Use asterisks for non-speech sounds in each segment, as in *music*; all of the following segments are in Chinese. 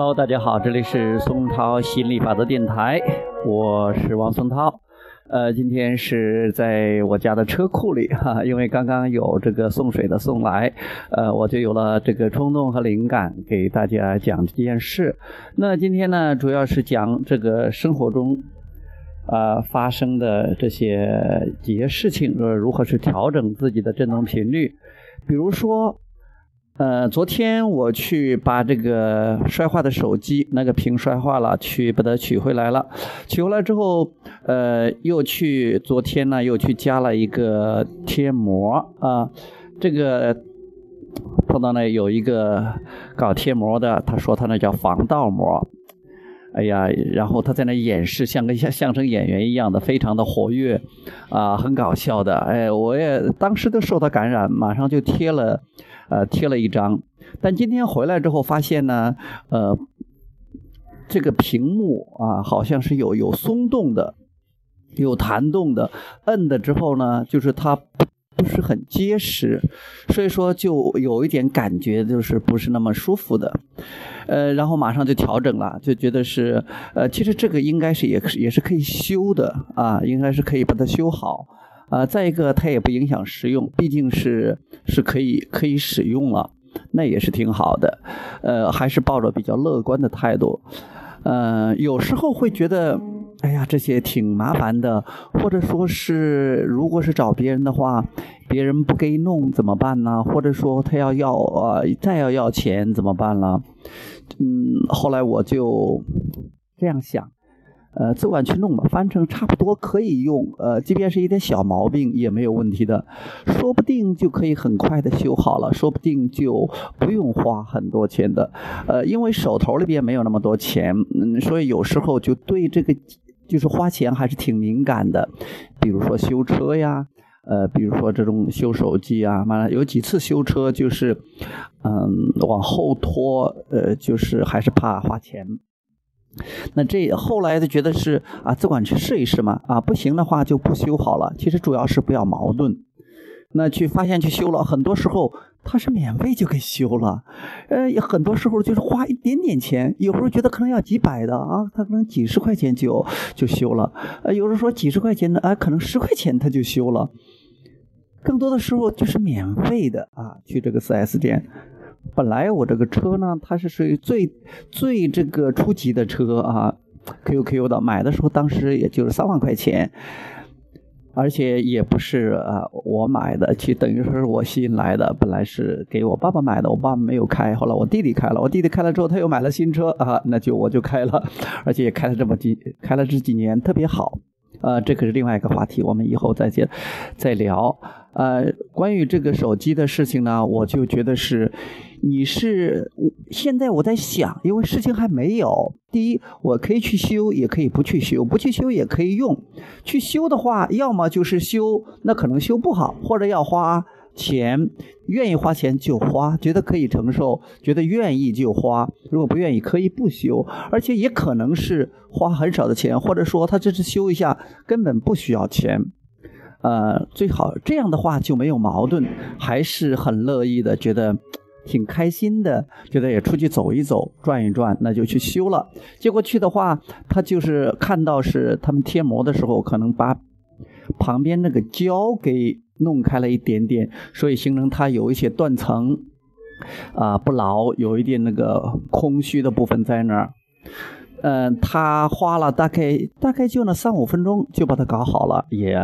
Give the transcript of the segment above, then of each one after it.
Hello，大家好，这里是松涛心理法则电台，我是王松涛。呃，今天是在我家的车库里 *laughs* 哈，因为刚刚有这个送水的送来，呃，我就有了这个冲动和灵感，给大家讲这件事。那今天呢，主要是讲这个生活中啊发生的这些几件事情，呃，如何去调整自己的振动频率，比如说。呃，昨天我去把这个摔坏的手机那个屏摔坏了，去把它取回来了。取回来之后，呃，又去昨天呢又去加了一个贴膜啊。这个碰到那有一个搞贴膜的，他说他那叫防盗膜。哎呀，然后他在那演示，像个像相声演员一样的，非常的活跃啊，很搞笑的。哎，我也当时都受到感染，马上就贴了。呃，贴了一张，但今天回来之后发现呢，呃，这个屏幕啊，好像是有有松动的，有弹动的，摁的之后呢，就是它不是很结实，所以说就有一点感觉，就是不是那么舒服的，呃，然后马上就调整了，就觉得是，呃，其实这个应该是也也是可以修的啊，应该是可以把它修好。啊，再一个，它也不影响使用，毕竟是是可以可以使用了，那也是挺好的。呃，还是抱着比较乐观的态度。呃，有时候会觉得，哎呀，这些挺麻烦的，或者说是，如果是找别人的话，别人不给弄怎么办呢？或者说他要要啊，再要要钱怎么办了？嗯，后来我就这样想。呃，自管去弄吧，翻成差不多可以用。呃，即便是一点小毛病也没有问题的，说不定就可以很快的修好了，说不定就不用花很多钱的。呃，因为手头里边没有那么多钱，嗯，所以有时候就对这个就是花钱还是挺敏感的。比如说修车呀，呃，比如说这种修手机啊，完了有几次修车就是，嗯，往后拖，呃，就是还是怕花钱。那这后来就觉得是啊，自管去试一试嘛，啊，不行的话就不修好了。其实主要是不要矛盾。那去发现去修了，很多时候他是免费就给修了，呃，很多时候就是花一点点钱，有时候觉得可能要几百的啊，他可能几十块钱就就修了。呃，有时候说几十块钱的，啊，可能十块钱他就修了。更多的时候就是免费的啊，去这个 4S 店。本来我这个车呢，它是属于最最这个初级的车啊，QQ 的，买的时候当时也就是三万块钱，而且也不是啊我买的，其实等于说是我吸引来的。本来是给我爸爸买的，我爸爸没有开，后来我弟弟开了，我弟弟开了之后他又买了新车啊，那就我就开了，而且也开了这么几开了这几年特别好。呃，这可是另外一个话题，我们以后再接再聊。呃，关于这个手机的事情呢，我就觉得是，你是我现在我在想，因为事情还没有。第一，我可以去修，也可以不去修；不去修也可以用。去修的话，要么就是修，那可能修不好，或者要花钱。愿意花钱就花，觉得可以承受，觉得愿意就花。如果不愿意，可以不修，而且也可能是花很少的钱，或者说他这次修一下根本不需要钱。呃，最好这样的话就没有矛盾，还是很乐意的，觉得挺开心的，觉得也出去走一走、转一转，那就去修了。结果去的话，他就是看到是他们贴膜的时候，可能把旁边那个胶给弄开了一点点，所以形成它有一些断层，啊不牢，有一点那个空虚的部分在那儿。嗯，他花了大概大概就那三五分钟就把它搞好了，也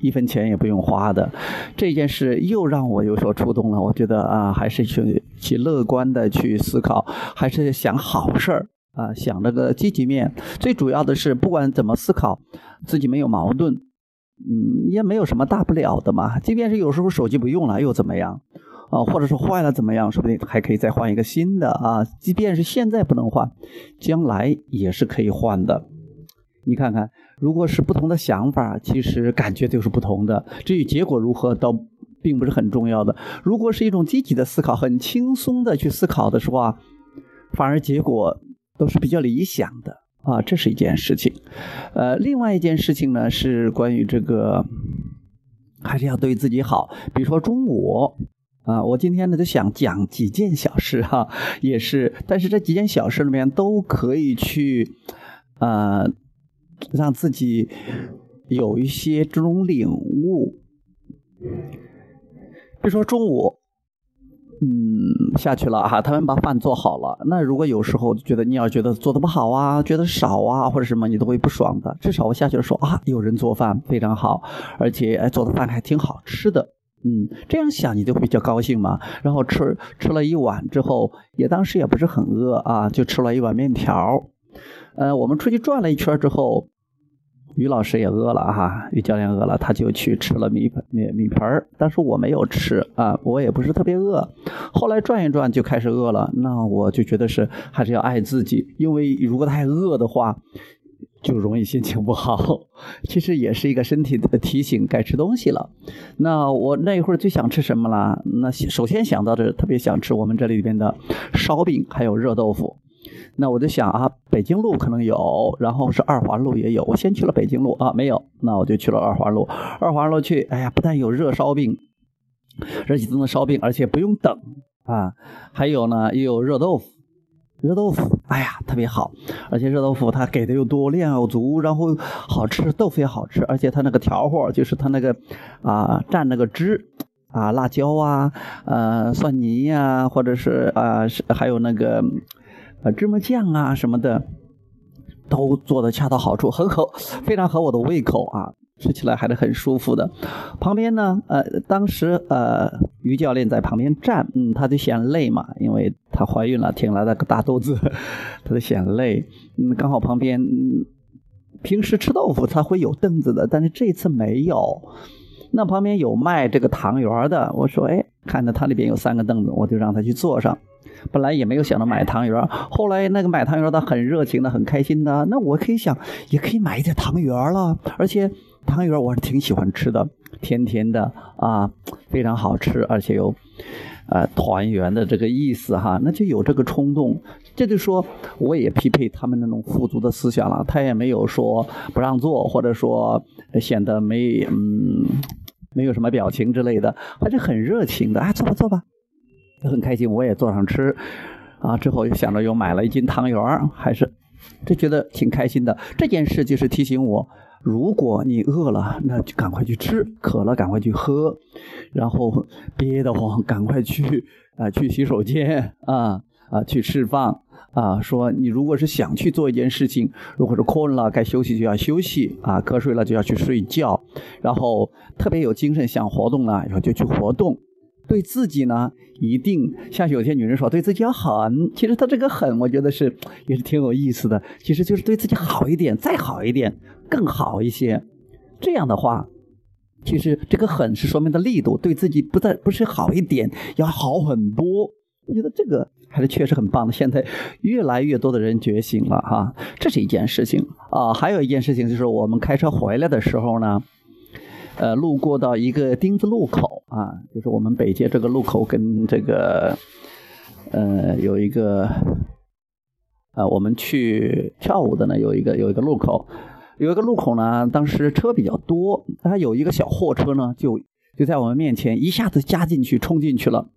一分钱也不用花的。这件事又让我有所触动了。我觉得啊，还是去去乐观的去思考，还是想好事儿啊，想这个积极面。最主要的是，不管怎么思考，自己没有矛盾，嗯，也没有什么大不了的嘛。即便是有时候手机不用了，又怎么样？啊，或者说坏了怎么样？说不定还可以再换一个新的啊！即便是现在不能换，将来也是可以换的。你看看，如果是不同的想法，其实感觉就是不同的。至于结果如何，倒并不是很重要的。如果是一种积极的思考，很轻松的去思考的时候啊，反而结果都是比较理想的啊。这是一件事情。呃，另外一件事情呢，是关于这个，还是要对自己好。比如说中午。啊，我今天呢就想讲几件小事哈，也是，但是这几件小事里面都可以去，呃，让自己有一些这种领悟。比如说中午，嗯，下去了哈，他们把饭做好了。那如果有时候觉得你要觉得做的不好啊，觉得少啊或者什么，你都会不爽的。至少我下去的时候啊，有人做饭非常好，而且哎做的饭还挺好吃的。嗯，这样想你就会比较高兴嘛。然后吃吃了一碗之后，也当时也不是很饿啊，就吃了一碗面条。呃，我们出去转了一圈之后，于老师也饿了哈，于教练饿了，他就去吃了米米米盆儿。但是我没有吃啊，我也不是特别饿。后来转一转就开始饿了，那我就觉得是还是要爱自己，因为如果太饿的话。就容易心情不好，*laughs* 其实也是一个身体的提醒，该吃东西了。那我那一会儿最想吃什么了？那首先想到的是特别想吃我们这里边的烧饼，还有热豆腐。那我就想啊，北京路可能有，然后是二环路也有。我先去了北京路啊，没有，那我就去了二环路。二环路去，哎呀，不但有热烧饼，热气腾腾烧饼，而且不用等啊，还有呢，又有热豆腐。热豆腐，哎呀，特别好，而且热豆腐它给的又多，量又足，然后好吃，豆腐也好吃，而且它那个调和，就是它那个啊蘸那个汁啊，辣椒啊，呃蒜泥呀，或者是啊还有那个呃芝麻酱啊什么的，都做的恰到好处，很合，非常合我的胃口啊。吃起来还是很舒服的。旁边呢，呃，当时呃，于教练在旁边站，嗯，他就嫌累嘛，因为她怀孕了，挺了那个大肚子，*laughs* 他就嫌累。嗯，刚好旁边，平时吃豆腐他会有凳子的，但是这次没有。那旁边有卖这个汤圆的，我说，哎，看到他那边有三个凳子，我就让他去坐上。本来也没有想到买汤圆，后来那个买汤圆的很热情的，很开心的，那我可以想，也可以买一点汤圆了，而且。汤圆我是挺喜欢吃的，甜甜的啊，非常好吃，而且有呃团圆的这个意思哈，那就有这个冲动。这就说我也匹配他们那种富足的思想了，他也没有说不让做，或者说显得没嗯没有什么表情之类的，还是很热情的。啊，坐吧坐吧，很开心，我也坐上吃啊。之后又想着又买了一斤汤圆，还是就觉得挺开心的。这件事就是提醒我。如果你饿了，那就赶快去吃；渴了，赶快去喝；然后憋得慌，赶快去 *laughs* 啊，去洗手间啊啊，去释放啊。说你如果是想去做一件事情，如果是困了，该休息就要休息啊，瞌睡了就要去睡觉。然后特别有精神想活动了，然后就去活动。对自己呢，一定像有些女人说，对自己要狠。其实她这个狠，我觉得是也是挺有意思的。其实就是对自己好一点，再好一点，更好一些。这样的话，其实这个狠是说明的力度，对自己不再不是好一点，要好很多。我觉得这个还是确实很棒的。现在越来越多的人觉醒了哈，这是一件事情啊。还有一件事情就是我们开车回来的时候呢。呃，路过到一个丁字路口啊，就是我们北街这个路口跟这个，呃，有一个，呃，我们去跳舞的呢，有一个有一个路口，有一个路口呢，当时车比较多，它有一个小货车呢，就。就在我们面前一下子加进去冲进去了，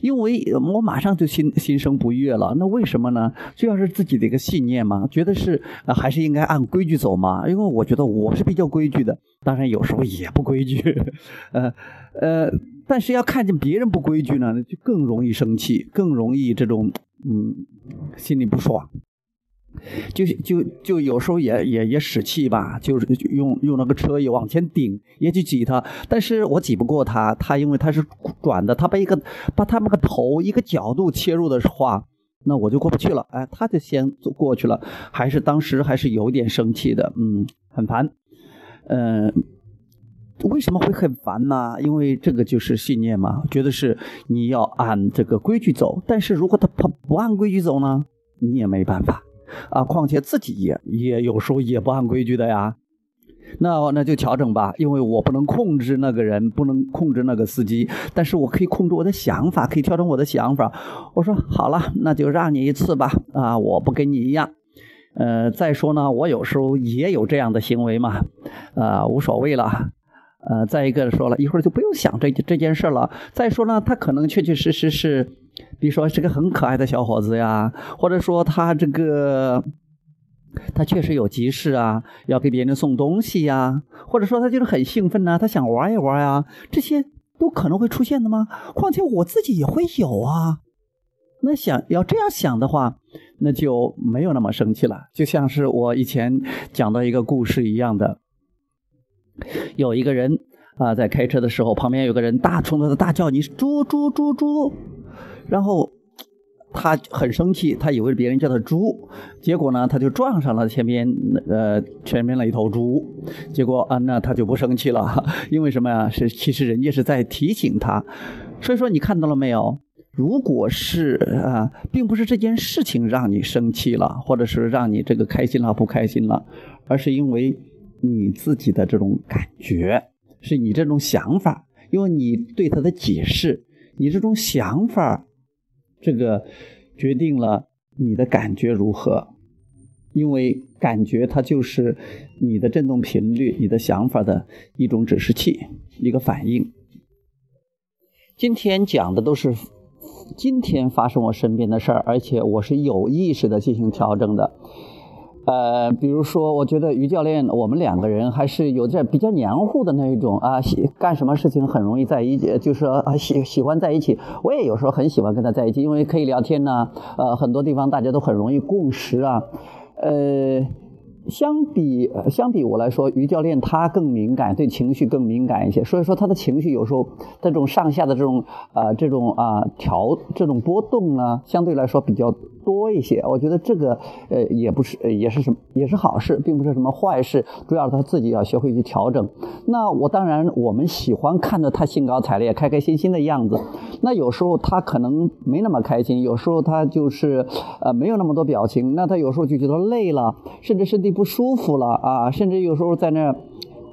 因为我马上就心心生不悦了。那为什么呢？这要是自己的一个信念嘛，觉得是还是应该按规矩走嘛。因为我觉得我是比较规矩的，当然有时候也不规矩，*laughs* 呃呃，但是要看见别人不规矩呢，就更容易生气，更容易这种嗯心里不爽。就就就有时候也也也使气吧，就是用用那个车也往前顶，也去挤他，但是我挤不过他，他因为他是转的，他把一个把他那个头一个角度切入的话，那我就过不去了，哎，他就先过去了，还是当时还是有点生气的，嗯，很烦，嗯，为什么会很烦呢？因为这个就是信念嘛，觉得是你要按这个规矩走，但是如果他他不按规矩走呢，你也没办法。啊，况且自己也也有时候也不按规矩的呀，那那就调整吧，因为我不能控制那个人，不能控制那个司机，但是我可以控制我的想法，可以调整我的想法。我说好了，那就让你一次吧，啊，我不跟你一样，呃，再说呢，我有时候也有这样的行为嘛，啊，无所谓了，呃，再一个说了一会儿就不用想这这件事了。再说呢，他可能确确实实是，比如说是个很可爱的小伙子呀，或者说他这个他确实有急事啊，要给别人送东西呀，或者说他就是很兴奋呐，他想玩一玩呀，这些都可能会出现的吗？况且我自己也会有啊。那想要这样想的话，那就没有那么生气了。就像是我以前讲到一个故事一样的，有一个人啊，在开车的时候，旁边有个人大冲他大叫：“你猪猪猪猪！”然后他很生气，他以为别人叫他猪，结果呢，他就撞上了前面呃前面那一头猪。结果啊，那他就不生气了，*laughs* 因为什么呀？是其实人家是在提醒他。所以说，你看到了没有？如果是啊，并不是这件事情让你生气了，或者是让你这个开心了不开心了，而是因为你自己的这种感觉，是你这种想法，因为你对他的解释，你这种想法，这个决定了你的感觉如何，因为感觉它就是你的振动频率，你的想法的一种指示器，一个反应。今天讲的都是。今天发生我身边的事儿，而且我是有意识的进行调整的。呃，比如说，我觉得于教练，我们两个人还是有点比较黏糊的那一种啊，喜干什么事情很容易在一起，就是说啊喜喜欢在一起。我也有时候很喜欢跟他在一起，因为可以聊天呢。呃，很多地方大家都很容易共识啊。呃。相比相比我来说，于教练他更敏感，对情绪更敏感一些。所以说他的情绪有时候这种上下的这种啊这种啊调这种波动呢，相对来说比较多一些。我觉得这个呃也不是也是什么也是好事，并不是什么坏事。主要是他自己要学会去调整。那我当然我们喜欢看着他兴高采烈、开开心心的样子。那有时候他可能没那么开心，有时候他就是呃没有那么多表情。那他有时候就觉得累了，甚至身体。不舒服了啊，甚至有时候在那，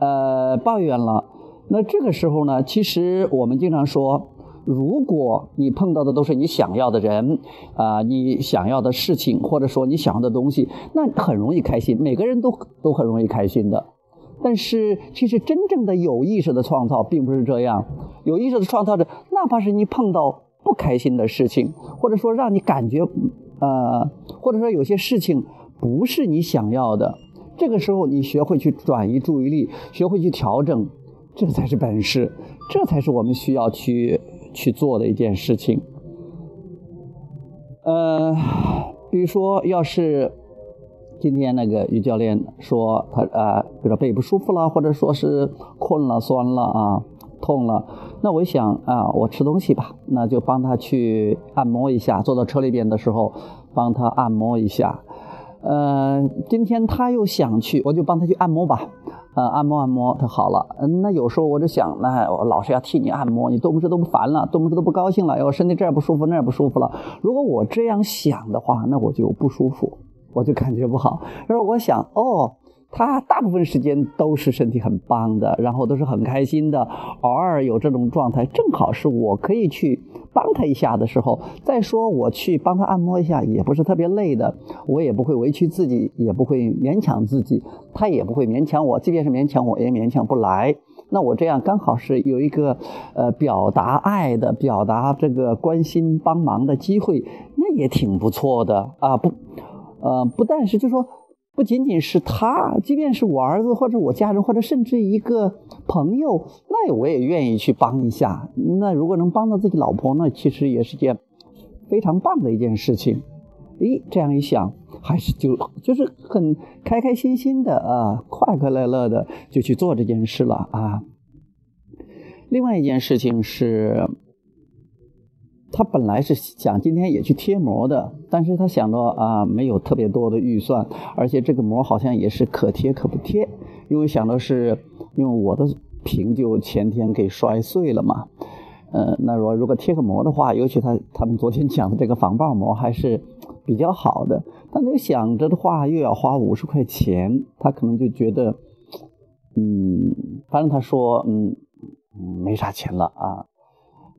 呃，抱怨了。那这个时候呢，其实我们经常说，如果你碰到的都是你想要的人啊，你想要的事情，或者说你想要的东西，那很容易开心。每个人都都很容易开心的。但是，其实真正的有意识的创造并不是这样。有意识的创造者，哪怕是你碰到不开心的事情，或者说让你感觉，呃，或者说有些事情。不是你想要的，这个时候你学会去转移注意力，学会去调整，这才是本事，这才是我们需要去去做的一件事情。呃，比如说，要是今天那个于教练说他啊，比如说背不舒服了，或者说是困了、酸了啊、痛了，那我想啊，我吃东西吧，那就帮他去按摩一下，坐到车里边的时候帮他按摩一下。呃，今天他又想去，我就帮他去按摩吧。呃，按摩按摩，他好了。嗯，那有时候我就想，那我老是要替你按摩，你动不动都不烦了，动不动都不高兴了，哎，我身体这儿不舒服，那儿不舒服了。如果我这样想的话，那我就不舒服，我就感觉不好。然后我想，哦。他大部分时间都是身体很棒的，然后都是很开心的。偶尔有这种状态，正好是我可以去帮他一下的时候。再说我去帮他按摩一下，也不是特别累的，我也不会委屈自己，也不会勉强自己，他也不会勉强我。即便是勉强我，也勉强不来。那我这样刚好是有一个呃表达爱的、表达这个关心、帮忙的机会，那也挺不错的啊。不，呃，不但是就说。不仅仅是他，即便是我儿子或者我家人，或者甚至一个朋友，那我也愿意去帮一下。那如果能帮到自己老婆，那其实也是件非常棒的一件事情。诶，这样一想，还是就就是很开开心心的啊，快快乐乐的就去做这件事了啊。另外一件事情是。他本来是想今天也去贴膜的，但是他想着啊，没有特别多的预算，而且这个膜好像也是可贴可不贴，因为想的是，因为我的屏就前天给摔碎了嘛，呃，那如果如果贴个膜的话，尤其他他们昨天讲的这个防爆膜还是比较好的，但他想着的话又要花五十块钱，他可能就觉得，嗯，反正他说，嗯，没啥钱了啊。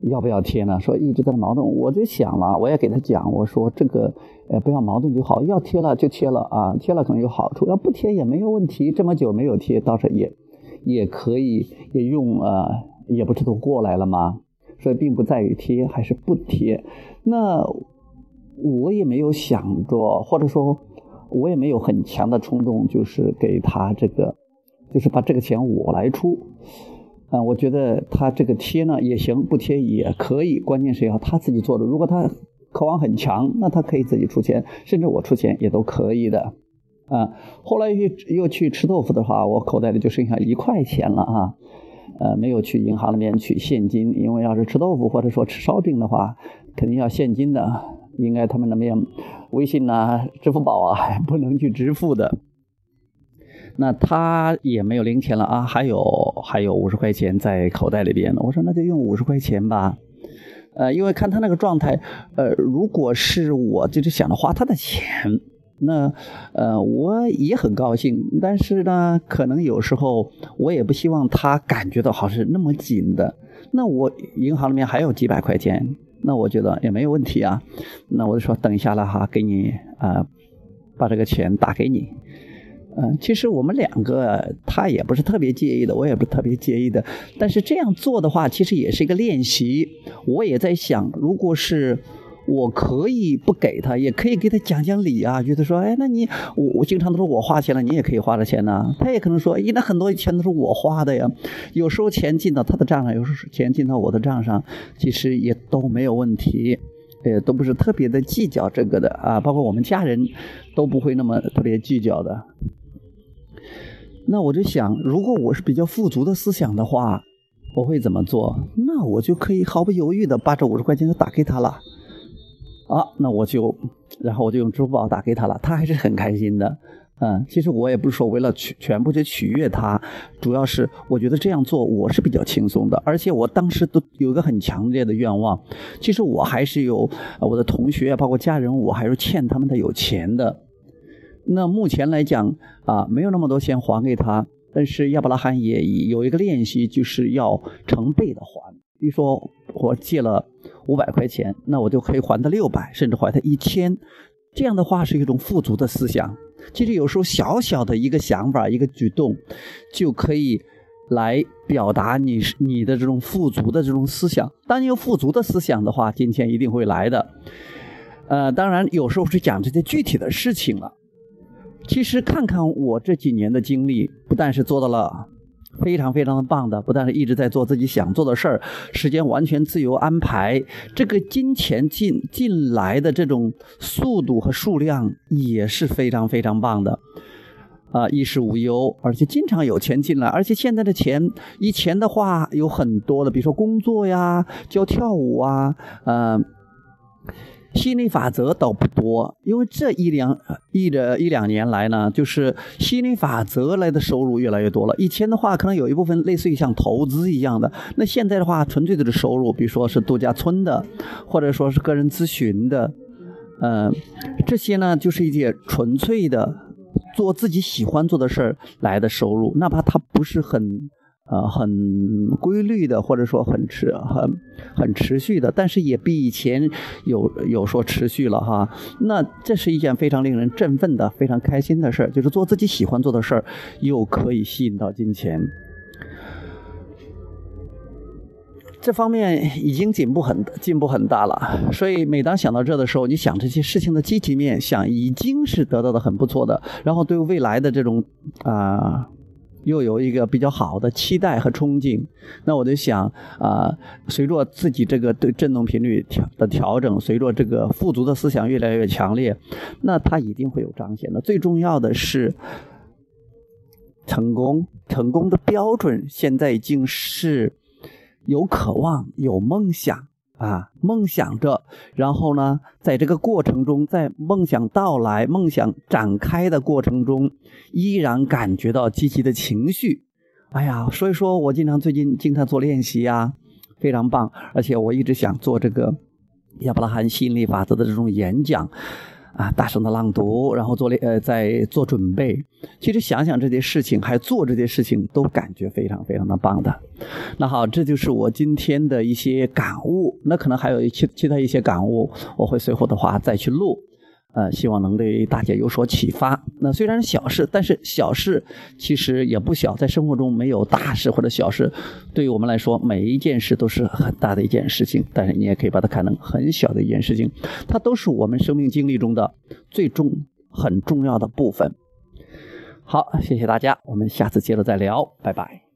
要不要贴呢？说一直在矛盾，我就想了，我也给他讲，我说这个，呃，不要矛盾就好，要贴了就贴了啊，贴了可能有好处，要不贴也没有问题。这么久没有贴，倒是也也可以也用呃，也不是都过来了吗？所以并不在于贴还是不贴。那我也没有想着，或者说，我也没有很强的冲动，就是给他这个，就是把这个钱我来出。啊，我觉得他这个贴呢也行，不贴也可以，关键是要他自己做的。如果他渴望很强，那他可以自己出钱，甚至我出钱也都可以的。啊，后来又又去吃豆腐的话，我口袋里就剩下一块钱了啊。呃，没有去银行那边取现金，因为要是吃豆腐或者说吃烧饼的话，肯定要现金的。应该他们那边微信呐、支付宝啊不能去支付的。那他也没有零钱了啊，还有还有五十块钱在口袋里边呢。我说那就用五十块钱吧。呃，因为看他那个状态，呃，如果是我就是想着花他的钱。那，呃，我也很高兴，但是呢，可能有时候我也不希望他感觉到好是那么紧的。那我银行里面还有几百块钱，那我觉得也没有问题啊。那我就说等一下了哈，给你啊，把这个钱打给你。嗯，其实我们两个他也不是特别介意的，我也不是特别介意的。但是这样做的话，其实也是一个练习。我也在想，如果是。我可以不给他，也可以给他讲讲理啊，觉得说，哎，那你我我经常都是我花钱了，你也可以花的钱呢。他也可能说，哎，那很多钱都是我花的呀。有时候钱进到他的账上，有时候钱进到我的账上，其实也都没有问题，呃，都不是特别的计较这个的啊。包括我们家人都不会那么特别计较的。那我就想，如果我是比较富足的思想的话，我会怎么做？那我就可以毫不犹豫的把这五十块钱就打给他了。啊，那我就，然后我就用支付宝打给他了，他还是很开心的。嗯，其实我也不是说为了取全部去取悦他，主要是我觉得这样做我是比较轻松的，而且我当时都有一个很强烈的愿望，其实我还是有我的同学，包括家人，我还是欠他们的有钱的。那目前来讲啊，没有那么多钱还给他，但是亚伯拉罕也有一个练习，就是要成倍的还。比如说我借了五百块钱，那我就可以还他六百，甚至还他一千。这样的话是一种富足的思想。其实有时候小小的一个想法、一个举动，就可以来表达你你的这种富足的这种思想。当你有富足的思想的话，金钱一定会来的。呃，当然有时候是讲这些具体的事情了。其实看看我这几年的经历，不但是做到了。非常非常的棒的，不但是一直在做自己想做的事儿，时间完全自由安排，这个金钱进进来的这种速度和数量也是非常非常棒的，啊，衣食无忧，而且经常有钱进来，而且现在的钱，以前的话有很多的，比如说工作呀，教跳舞啊，呃。心理法则倒不多，因为这一两一的一两年来呢，就是心理法则来的收入越来越多了。以前的话，可能有一部分类似于像投资一样的，那现在的话，纯粹的收入，比如说是度假村的，或者说是个人咨询的，嗯，这些呢，就是一些纯粹的做自己喜欢做的事儿来的收入，哪怕它不是很。呃，很规律的，或者说很持、很很持续的，但是也比以前有有说持续了哈。那这是一件非常令人振奋的、非常开心的事儿，就是做自己喜欢做的事儿，又可以吸引到金钱。这方面已经进步很进步很大了。所以每当想到这的时候，你想这些事情的积极面，想已经是得到的很不错的，然后对未来的这种啊。又有一个比较好的期待和憧憬，那我就想啊，随着自己这个对振动频率调的调整，随着这个富足的思想越来越强烈，那它一定会有彰显的。最重要的是，成功成功的标准现在已经是有渴望、有梦想。啊，梦想着，然后呢，在这个过程中，在梦想到来、梦想展开的过程中，依然感觉到积极的情绪。哎呀，所以说我经常最近经常做练习呀，非常棒。而且我一直想做这个亚伯拉罕心理法则的这种演讲。啊，大声的朗读，然后做了呃，在做准备。其实想想这些事情，还做这些事情，都感觉非常非常的棒的。那好，这就是我今天的一些感悟。那可能还有其其他一些感悟，我会随后的话再去录。呃，希望能对大家有所启发。那虽然是小事，但是小事其实也不小，在生活中没有大事或者小事，对于我们来说，每一件事都是很大的一件事情。但是你也可以把它看成很小的一件事情，它都是我们生命经历中的最重很重要的部分。好，谢谢大家，我们下次接着再聊，拜拜。